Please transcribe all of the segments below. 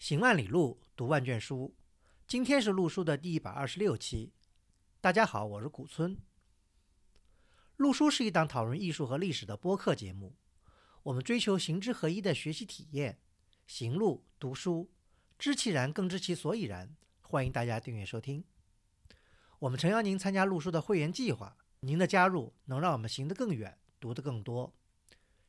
行万里路，读万卷书。今天是陆书的第一百二十六期。大家好，我是古村。陆书是一档讨论艺术和历史的播客节目。我们追求行知合一的学习体验，行路读书，知其然更知其所以然。欢迎大家订阅收听。我们诚邀您参加陆书的会员计划，您的加入能让我们行得更远，读得更多。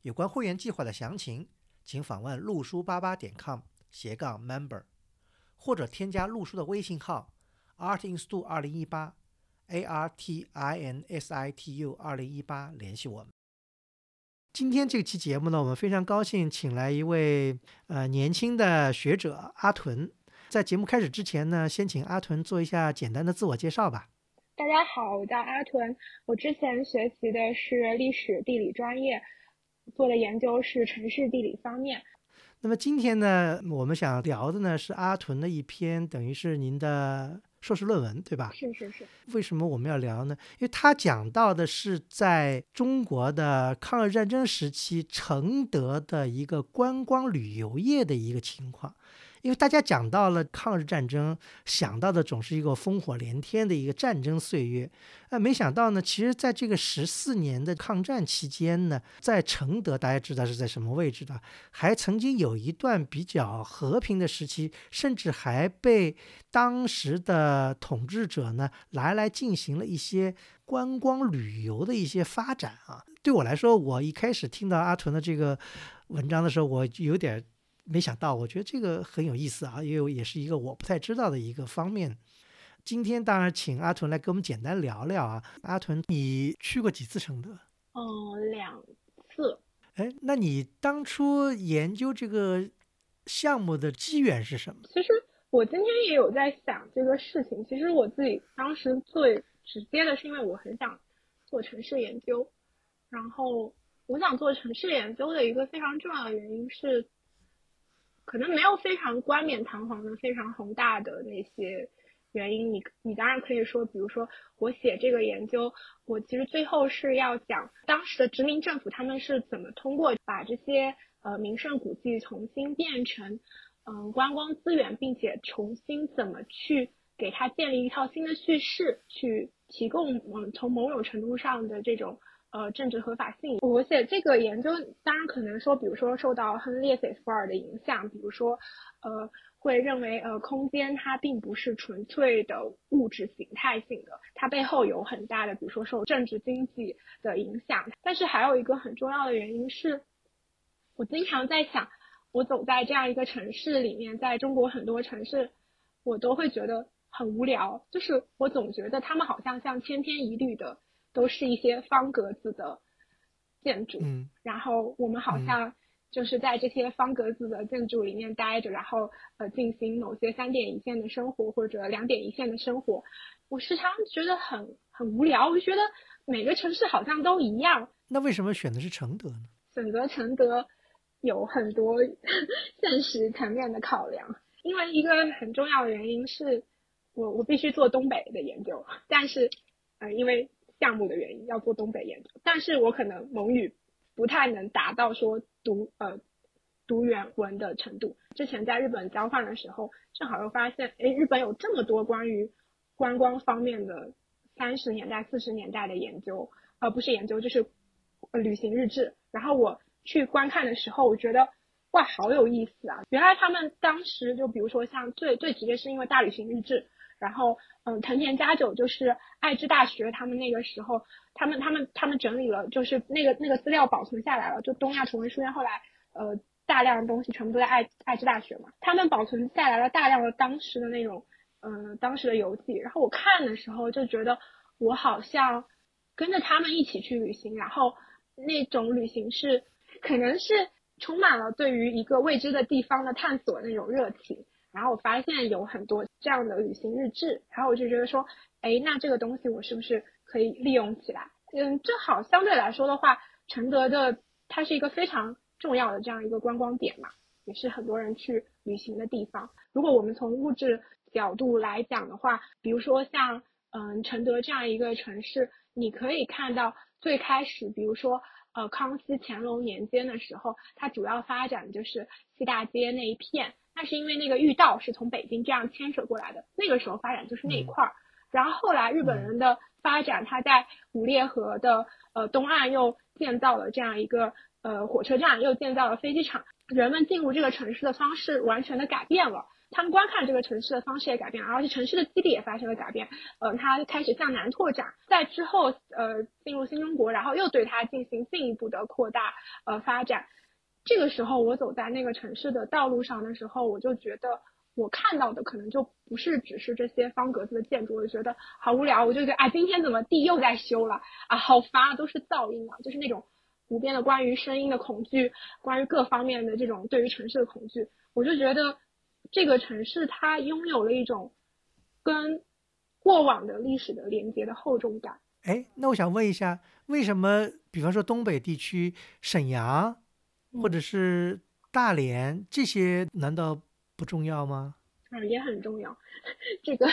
有关会员计划的详情，请访问陆书八八点 com 斜杠 member，或者添加陆叔的微信号 artinstu 二零一八 a r t i n s i t u 二零一八联系我们。今天这期节目呢，我们非常高兴请来一位呃年轻的学者阿屯。在节目开始之前呢，先请阿屯做一下简单的自我介绍吧。大家好，我叫阿屯，我之前学习的是历史地理专业。做的研究是城市地理方面。那么今天呢，我们想聊的呢是阿屯的一篇，等于是您的硕士论文，对吧？是是是。为什么我们要聊呢？因为他讲到的是在中国的抗日战争时期承德的一个观光旅游业的一个情况。因为大家讲到了抗日战争，想到的总是一个烽火连天的一个战争岁月，呃，没想到呢，其实在这个十四年的抗战期间呢，在承德，大家知道是在什么位置的，还曾经有一段比较和平的时期，甚至还被当时的统治者呢来来进行了一些观光旅游的一些发展啊。对我来说，我一开始听到阿屯的这个文章的时候，我有点。没想到，我觉得这个很有意思啊，因为也是一个我不太知道的一个方面。今天当然请阿屯来跟我们简单聊聊啊。阿屯，你去过几次承德？嗯，两次。哎，那你当初研究这个项目的机缘是什么？其实我今天也有在想这个事情。其实我自己当时最直接的是因为我很想做城市研究，然后我想做城市研究的一个非常重要的原因是。可能没有非常冠冕堂皇的、非常宏大的那些原因，你你当然可以说，比如说我写这个研究，我其实最后是要讲当时的殖民政府他们是怎么通过把这些呃名胜古迹重新变成嗯观光资源，并且重新怎么去给它建立一套新的叙事，去提供嗯从某种程度上的这种。呃，政治合法性。我写这个研究，当然可能说，比如说受到亨利·斯福尔的影响，比如说，呃，会认为，呃，空间它并不是纯粹的物质形态性的，它背后有很大的，比如说受政治经济的影响。但是还有一个很重要的原因是，我经常在想，我走在这样一个城市里面，在中国很多城市，我都会觉得很无聊，就是我总觉得他们好像像千篇一律的。都是一些方格子的建筑，嗯，然后我们好像就是在这些方格子的建筑里面待着，然后呃进行某些三点一线的生活或者两点一线的生活，我时常觉得很很无聊，我就觉得每个城市好像都一样。那为什么选的是承德呢？选择承德有很多 现实层面的考量，因为一个很重要的原因是我我必须做东北的研究，但是呃因为。项目的原因要做东北研究，但是我可能蒙语不太能达到说读呃读原文的程度。之前在日本交换的时候，正好又发现，哎，日本有这么多关于观光方面的三十年代、四十年代的研究，呃，不是研究，就是旅行日志。然后我去观看的时候，我觉得哇，好有意思啊！原来他们当时就比如说像最最直接是因为大旅行日志。然后，嗯，藤田佳久就是爱知大学，他们那个时候，他们他们他们整理了，就是那个那个资料保存下来了。就东亚重文书院后来，呃，大量的东西全部都在爱爱知大学嘛，他们保存下来了大量的当时的那种，嗯，当时的游记。然后我看的时候就觉得，我好像跟着他们一起去旅行，然后那种旅行是可能是充满了对于一个未知的地方的探索那种热情。然后我发现有很多这样的旅行日志，然后我就觉得说，哎，那这个东西我是不是可以利用起来？嗯，正好相对来说的话，承德的它是一个非常重要的这样一个观光点嘛，也是很多人去旅行的地方。如果我们从物质角度来讲的话，比如说像嗯承德这样一个城市，你可以看到最开始，比如说呃康熙、乾隆年间的时候，它主要发展就是西大街那一片。那是因为那个御道是从北京这样牵扯过来的，那个时候发展就是那一块儿。然后后来日本人的发展，他在五列河的呃东岸又建造了这样一个呃火车站，又建造了飞机场，人们进入这个城市的方式完全的改变了。他们观看这个城市的方式也改变了，而且城市的基地也发生了改变。呃，它开始向南拓展，在之后呃进入新中国，然后又对它进行进一步的扩大呃发展。这个时候，我走在那个城市的道路上的时候，我就觉得我看到的可能就不是只是这些方格子的建筑，我就觉得好无聊。我就觉得啊，今天怎么地又在修了啊，好烦啊，都是噪音啊，就是那种无边的关于声音的恐惧，关于各方面的这种对于城市的恐惧，我就觉得。这个城市它拥有了一种跟过往的历史的连接的厚重感。哎，那我想问一下，为什么比方说东北地区沈阳或者是大连这些难道不重要吗？嗯，也很重要。这个，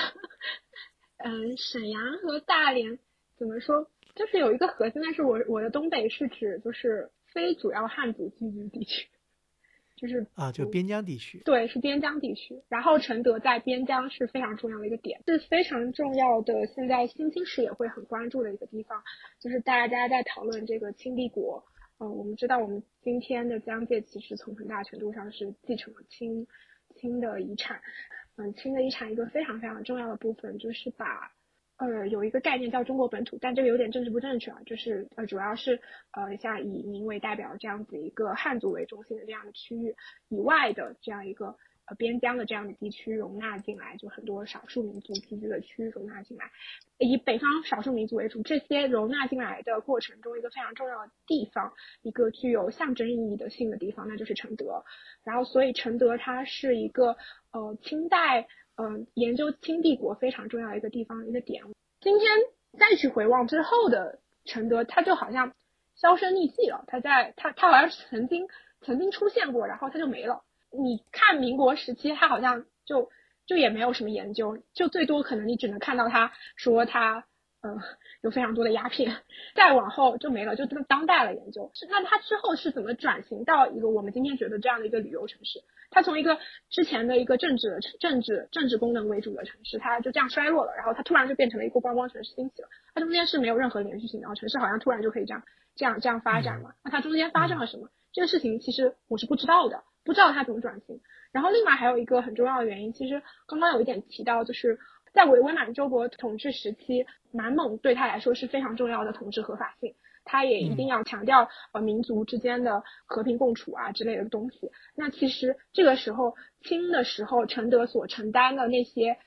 嗯，沈阳和大连怎么说？就是有一个核心，但是我我的东北是指就是非主要汉族聚居地区。就是啊，就边疆地区，对，是边疆地区。然后承德在边疆是非常重要的一个点，是非常重要的。现在新兴史也会很关注的一个地方，就是大家在讨论这个清帝国。嗯，我们知道我们今天的疆界其实从很大程度上是继承了清清的遗产。嗯，清的遗产一个非常非常重要的部分就是把。呃，有一个概念叫中国本土，但这个有点政治不正确啊，就是呃，主要是呃，像以民为代表这样子一个汉族为中心的这样的区域以外的这样一个呃边疆的这样的地区容纳进来，就很多少数民族聚居的区容纳进来，以北方少数民族为主，这些容纳进来的过程中，一个非常重要的地方，一个具有象征意义的性的地方，那就是承德。然后，所以承德它是一个呃清代。嗯，研究清帝国非常重要的一个地方一个点。今天再去回望之后的承德，它就好像销声匿迹了。它在它它好像曾经曾经出现过，然后它就没了。你看民国时期，他好像就就也没有什么研究，就最多可能你只能看到他说他。嗯，有非常多的鸦片，再往后就没了，就当当代了研究。是那他之后是怎么转型到一个我们今天觉得这样的一个旅游城市？它从一个之前的一个政治政治政治功能为主的城市，它就这样衰落了，然后它突然就变成了一个观光城市兴起了。它中间是没有任何连续性的，然后城市好像突然就可以这样这样这样发展了。那它中间发生了什么？这个事情其实我是不知道的，不知道他怎么转型。然后另外还有一个很重要的原因，其实刚刚有一点提到，就是。在伪伪满洲国统治时期，满蒙对他来说是非常重要的统治合法性，他也一定要强调呃民族之间的和平共处啊之类的东西。那其实这个时候清的时候，承德所承担的那些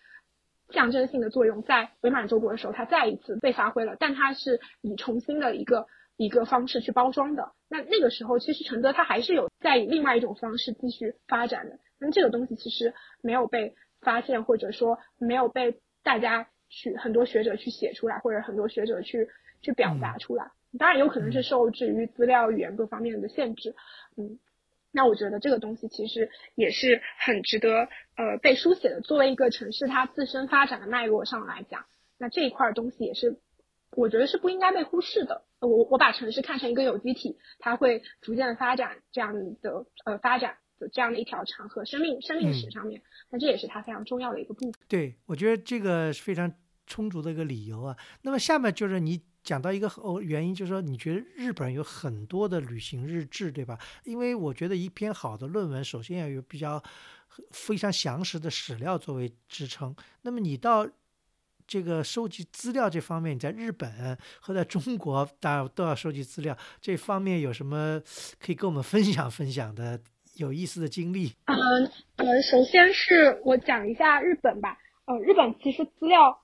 象征性的作用，在伪满洲国的时候，它再一次被发挥了，但它是以重新的一个一个方式去包装的。那那个时候，其实承德它还是有在以另外一种方式继续发展的，那这个东西其实没有被。发现或者说没有被大家去很多学者去写出来，或者很多学者去去表达出来，当然有可能是受制于资料语言各方面的限制，嗯，那我觉得这个东西其实也是很值得呃被书写的。作为一个城市它自身发展的脉络上来讲，那这一块东西也是我觉得是不应该被忽视的。我我把城市看成一个有机体，它会逐渐发展这样的呃发展的。这样的一条长河，生命生命史上面，那这也是它非常重要的一个部分。对，我觉得这个是非常充足的一个理由啊。那么下面就是你讲到一个哦原因，就是说你觉得日本有很多的旅行日志，对吧？因为我觉得一篇好的论文，首先要有比较非常详实的史料作为支撑。那么你到这个收集资料这方面，你在日本和在中国，大家都要收集资料，这方面有什么可以跟我们分享分享的？有意思的经历。嗯呃，首先是我讲一下日本吧。呃，日本其实资料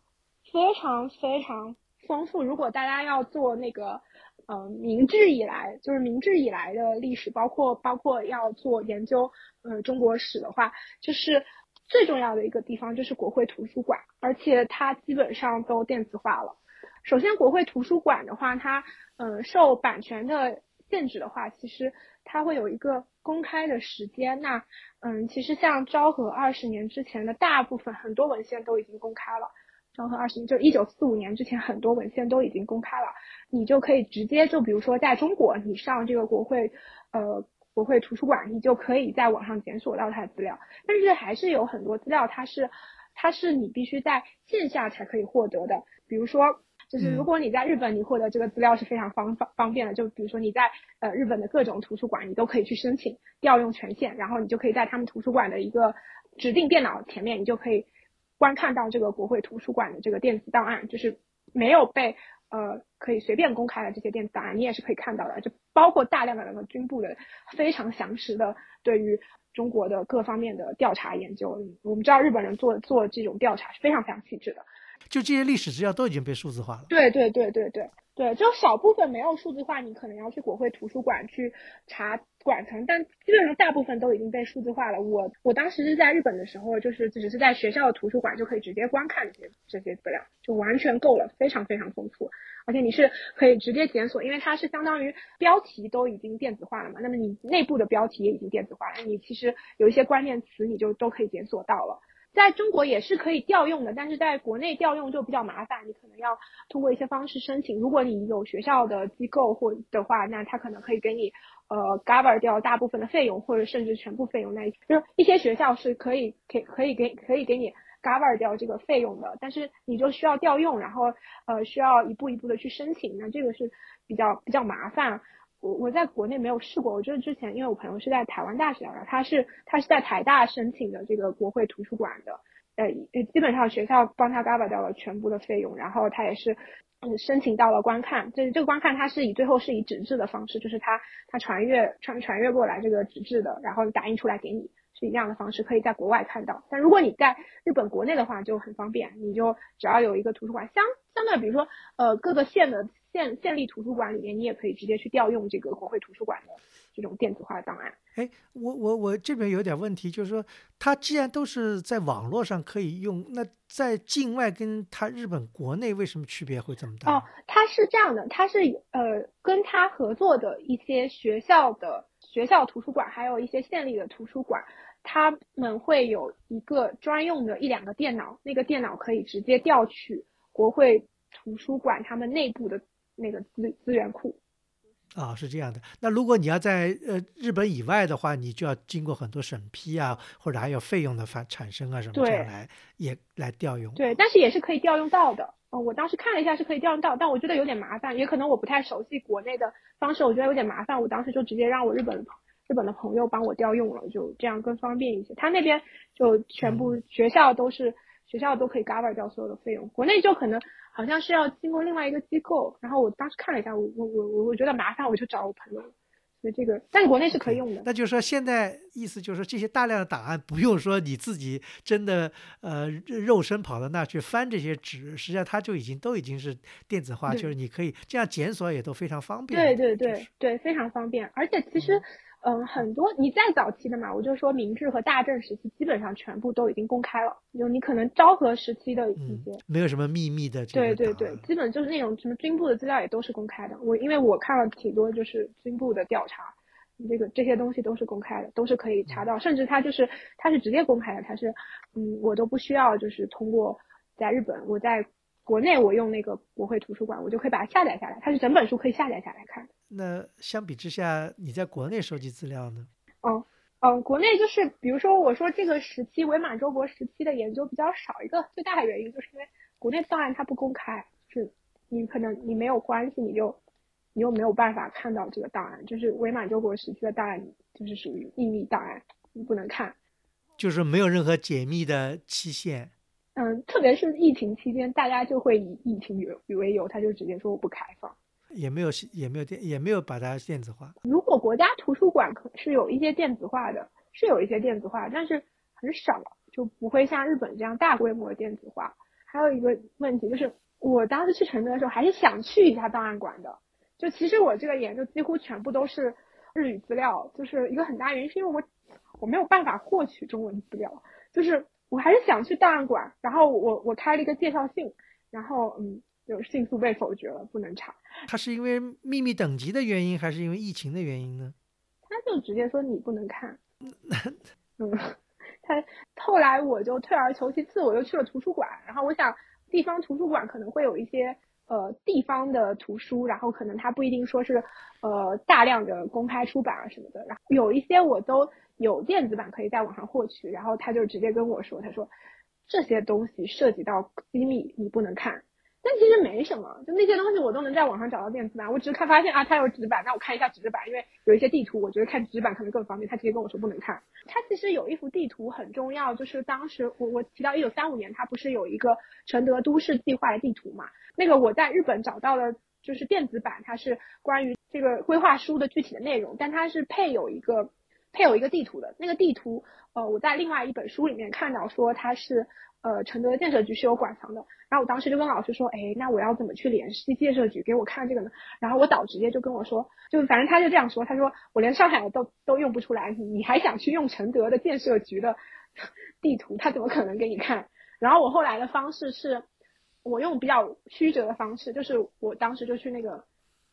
非常非常丰富。如果大家要做那个呃明治以来，就是明治以来的历史，包括包括要做研究呃中国史的话，就是最重要的一个地方就是国会图书馆，而且它基本上都电子化了。首先，国会图书馆的话，它呃受版权的限制的话，其实它会有一个。公开的时间，那嗯，其实像昭和二十年之前的大部分很多文献都已经公开了。昭和二十年就一九四五年之前，很多文献都已经公开了，你就可以直接就比如说在中国，你上这个国会呃国会图书馆，你就可以在网上检索到它的资料。但是还是有很多资料，它是它是你必须在线下才可以获得的。比如说，就是如果你在日本，你获得这个资料是非常方方方便的。就比如说你在呃日本的各种图书馆，你都可以去申请调用权限，然后你就可以在他们图书馆的一个指定电脑前面，你就可以观看到这个国会图书馆的这个电子档案，就是没有被。呃，可以随便公开的这些电子档案，你也是可以看到的，就包括大量的那个军部的非常详实的对于中国的各方面的调查研究。我们知道日本人做做这种调查是非常非常细致的。就这些历史资料都已经被数字化了。对对对对对。对，就少部分没有数字化，你可能要去国会图书馆去查馆藏，但基本上大部分都已经被数字化了。我我当时是在日本的时候，就是只是在学校的图书馆就可以直接观看这些这些资料，就完全够了，非常非常丰富。而且你是可以直接检索，因为它是相当于标题都已经电子化了嘛，那么你内部的标题也已经电子化了，你其实有一些关键词你就都可以检索到了。在中国也是可以调用的，但是在国内调用就比较麻烦，你可能要通过一些方式申请。如果你有学校的机构或的话，那他可能可以给你呃 cover 掉大部分的费用，或者甚至全部费用。那一就是一些学校是可以给可以给可以给你 cover 掉这个费用的，但是你就需要调用，然后呃需要一步一步的去申请，那这个是比较比较麻烦。我我在国内没有试过，我就是之前因为我朋友是在台湾大学的，他是他是在台大申请的这个国会图书馆的，呃基本上学校帮他 cover 掉了全部的费用，然后他也是嗯申请到了观看，就是这个观看他是以最后是以纸质的方式，就是他他传阅传传阅过来这个纸质的，然后打印出来给你，是以这样的方式可以在国外看到，但如果你在日本国内的话就很方便，你就只要有一个图书馆，相相对比如说呃各个县的。县县立图书馆里面，你也可以直接去调用这个国会图书馆的这种电子化档案。哎，我我我这边有点问题，就是说，它既然都是在网络上可以用，那在境外跟它日本国内为什么区别会这么大？哦，它是这样的，它是呃跟它合作的一些学校的学校图书馆，还有一些县立的图书馆，他们会有一个专用的一两个电脑，那个电脑可以直接调取国会图书馆他们内部的。那个资资源库啊，是这样的。那如果你要在呃日本以外的话，你就要经过很多审批啊，或者还有费用的发产生啊什么这样来也来调用。对，但是也是可以调用到的。嗯，我当时看了一下是可以调用到，但我觉得有点麻烦，也可能我不太熟悉国内的方式，我觉得有点麻烦。我当时就直接让我日本日本的朋友帮我调用了，就这样更方便一些。他那边就全部学校都是学校都可以 cover 掉所有的费用，国内就可能。好像是要经过另外一个机构，然后我当时看了一下，我我我我我觉得麻烦，我就找我朋友，所以这个，但国内是可以用的。那就是说，现在意思就是说，这些大量的档案不用说你自己真的呃肉身跑到那去翻这些纸，实际上它就已经都已经是电子化，就是你可以这样检索也都非常方便。对对对对，非常方便，而且其实。嗯，很多你再早期的嘛，我就说明治和大正时期基本上全部都已经公开了。就你可能昭和时期的一些，没有什么秘密的。对对对，基本就是那种什么军部的资料也都是公开的。我因为我看了挺多，就是军部的调查，这个这些东西都是公开的，都是可以查到。甚至它就是它是直接公开的，它是嗯，我都不需要就是通过在日本，我在国内我用那个国会图书馆，我就可以把它下载下来，它是整本书可以下载下来看。那相比之下，你在国内收集资料呢？嗯嗯，国内就是比如说，我说这个时期伪满洲国时期的研究比较少，一个最大的原因就是因为国内档案它不公开，就是你可能你没有关系，你就你又没有办法看到这个档案，就是伪满洲国时期的档案就是属于秘密档案，你不能看，就是没有任何解密的期限。嗯，特别是疫情期间，大家就会以疫情为为由，他就直接说我不开放。也没有也没有电也没有把它电子化。如果国家图书馆可是有一些电子化的，是有一些电子化，但是很少，就不会像日本这样大规模电子化。还有一个问题就是，我当时去成都的时候还是想去一下档案馆的。就其实我这个研究几乎全部都是日语资料，就是一个很大原因是因为我我没有办法获取中文资料，就是我还是想去档案馆，然后我我开了一个介绍信，然后嗯。就迅速被否决了，不能查。他是因为秘密等级的原因，还是因为疫情的原因呢？他就直接说你不能看。嗯，他后来我就退而求其次，我又去了图书馆。然后我想，地方图书馆可能会有一些呃地方的图书，然后可能它不一定说是呃大量的公开出版啊什么的，然后有一些我都有电子版可以在网上获取，然后他就直接跟我说，他说这些东西涉及到机密，你不能看。但其实没什么，就那些东西我都能在网上找到电子版，我只是看发现啊，它有纸版，那我看一下纸版，因为有一些地图，我觉得看纸版可能更方便。他直接跟我说不能看。他其实有一幅地图很重要，就是当时我我提到一九三五年，他不是有一个承德都市计划的地图嘛？那个我在日本找到了，就是电子版，它是关于这个规划书的具体的内容，但它是配有一个配有一个地图的。那个地图，呃，我在另外一本书里面看到说它是。呃，承德建设局是有馆藏的，然后我当时就跟老师说，哎，那我要怎么去联系建设局给我看这个呢？然后我导直接就跟我说，就反正他就这样说，他说我连上海的都都用不出来，你还想去用承德的建设局的 地图，他怎么可能给你看？然后我后来的方式是，我用比较曲折的方式，就是我当时就去那个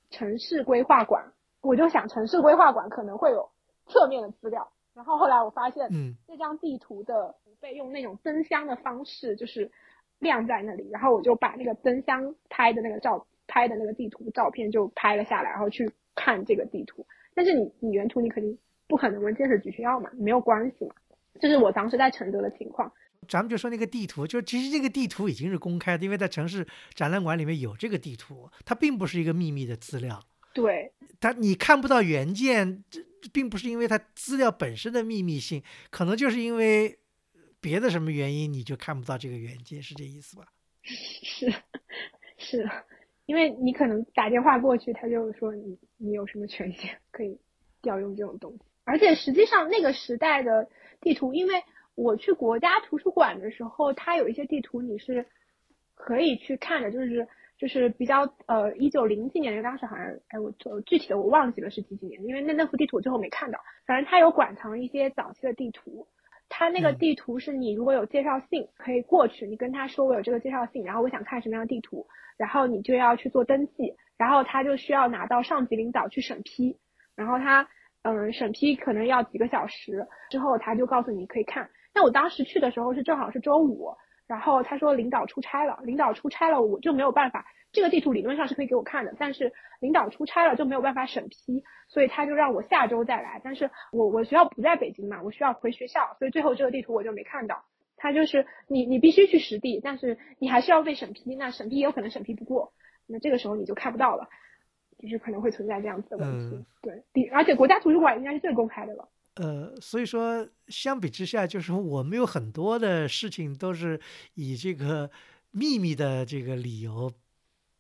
城市规划馆，我就想城市规划馆可能会有侧面的资料，然后后来我发现，嗯，这张地图的。被用那种灯箱的方式，就是晾在那里，然后我就把那个灯箱拍的那个照拍的那个地图照片就拍了下来，然后去看这个地图。但是你你原图你肯定不可能问建设局去要嘛，没有关系嘛。这是我当时在承德的情况。咱们就说那个地图，就其实这个地图已经是公开的，因为在城市展览馆里面有这个地图，它并不是一个秘密的资料。对，它你看不到原件，这并不是因为它资料本身的秘密性，可能就是因为。别的什么原因你就看不到这个原件，是这意思吧？是是，因为你可能打电话过去，他就说你你有什么权限可以调用这种东西。而且实际上那个时代的地图，因为我去国家图书馆的时候，它有一些地图你是可以去看的，就是就是比较呃一九零几年，当时好像哎我具体的我忘记了是几几年，因为那那幅地图最后没看到。反正它有馆藏一些早期的地图。他那个地图是你如果有介绍信可以过去，你跟他说我有这个介绍信，然后我想看什么样的地图，然后你就要去做登记，然后他就需要拿到上级领导去审批，然后他嗯审批可能要几个小时，之后他就告诉你可以看。那我当时去的时候是正好是周五，然后他说领导出差了，领导出差了我就没有办法。这个地图理论上是可以给我看的，但是领导出差了就没有办法审批，所以他就让我下周再来。但是我我学校不在北京嘛，我需要回学校，所以最后这个地图我就没看到。他就是你你必须去实地，但是你还是要被审批，那审批也有可能审批不过，那这个时候你就看不到了，就是可能会存在这样子的问题。对，而且国家图书馆应该是最公开的了。呃，所以说相比之下，就是我们有很多的事情都是以这个秘密的这个理由。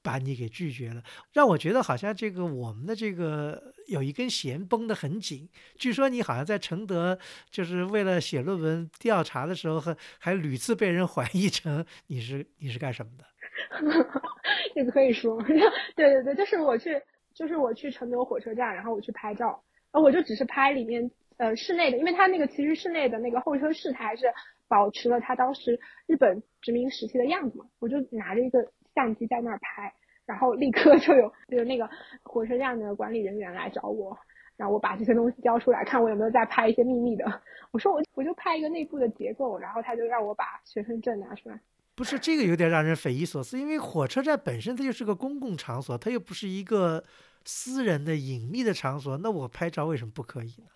把你给拒绝了，让我觉得好像这个我们的这个有一根弦绷得很紧。据说你好像在承德，就是为了写论文调查的时候，还还屡次被人怀疑成你是你是干什么的？这个可以说，对对对，就是我去，就是我去承德火车站，然后我去拍照，然后我就只是拍里面呃室内的，因为它那个其实室内的那个候车室，它还是保持了它当时日本殖民时期的样子嘛，我就拿着一个。相机在那儿拍，然后立刻就有就那个火车站的管理人员来找我，然后我把这些东西交出来，看我有没有在拍一些秘密的。我说我我就拍一个内部的结构，然后他就让我把学生证拿出来。不是这个有点让人匪夷所思，因为火车站本身它就是个公共场所，它又不是一个私人的隐秘的场所，那我拍照为什么不可以呢？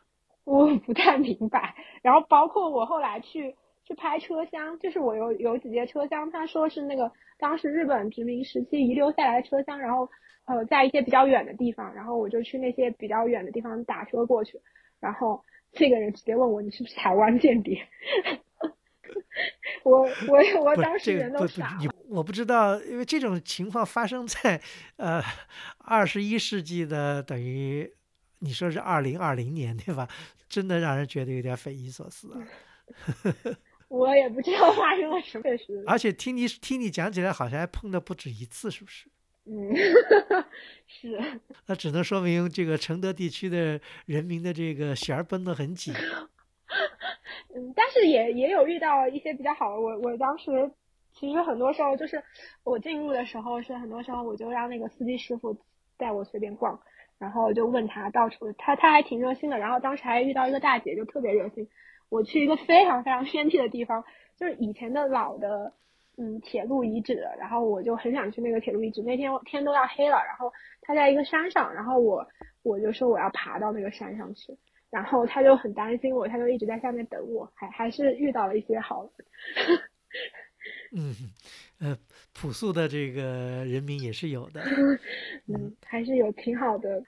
我不太明白。然后包括我后来去。去拍车厢，就是我有有几节车厢，他说是那个当时日本殖民时期遗留下来的车厢，然后呃在一些比较远的地方，然后我就去那些比较远的地方打车过去，然后这个人直接问我你是不是台湾间谍？我我我当时人都傻了。我不知道，因为这种情况发生在呃二十一世纪的等于你说是二零二零年对吧？真的让人觉得有点匪夷所思啊。我也不知道发生了什么事，而且听你听你讲起来，好像还碰的不止一次，是不是？嗯，是。那只能说明这个承德地区的人民的这个弦儿绷得很紧。嗯，但是也也有遇到一些比较好的。我我当时其实很多时候就是我进入的时候是很多时候我就让那个司机师傅带我随便逛，然后就问他到处，他他还挺热心的。然后当时还遇到一个大姐，就特别热心。我去一个非常非常偏僻的地方，就是以前的老的嗯铁路遗址，然后我就很想去那个铁路遗址。那天天都要黑了，然后他在一个山上，然后我我就说我要爬到那个山上去，然后他就很担心我，他就一直在下面等我，还还是遇到了一些好。嗯，呃，朴素的这个人民也是有的。嗯，还是有挺好的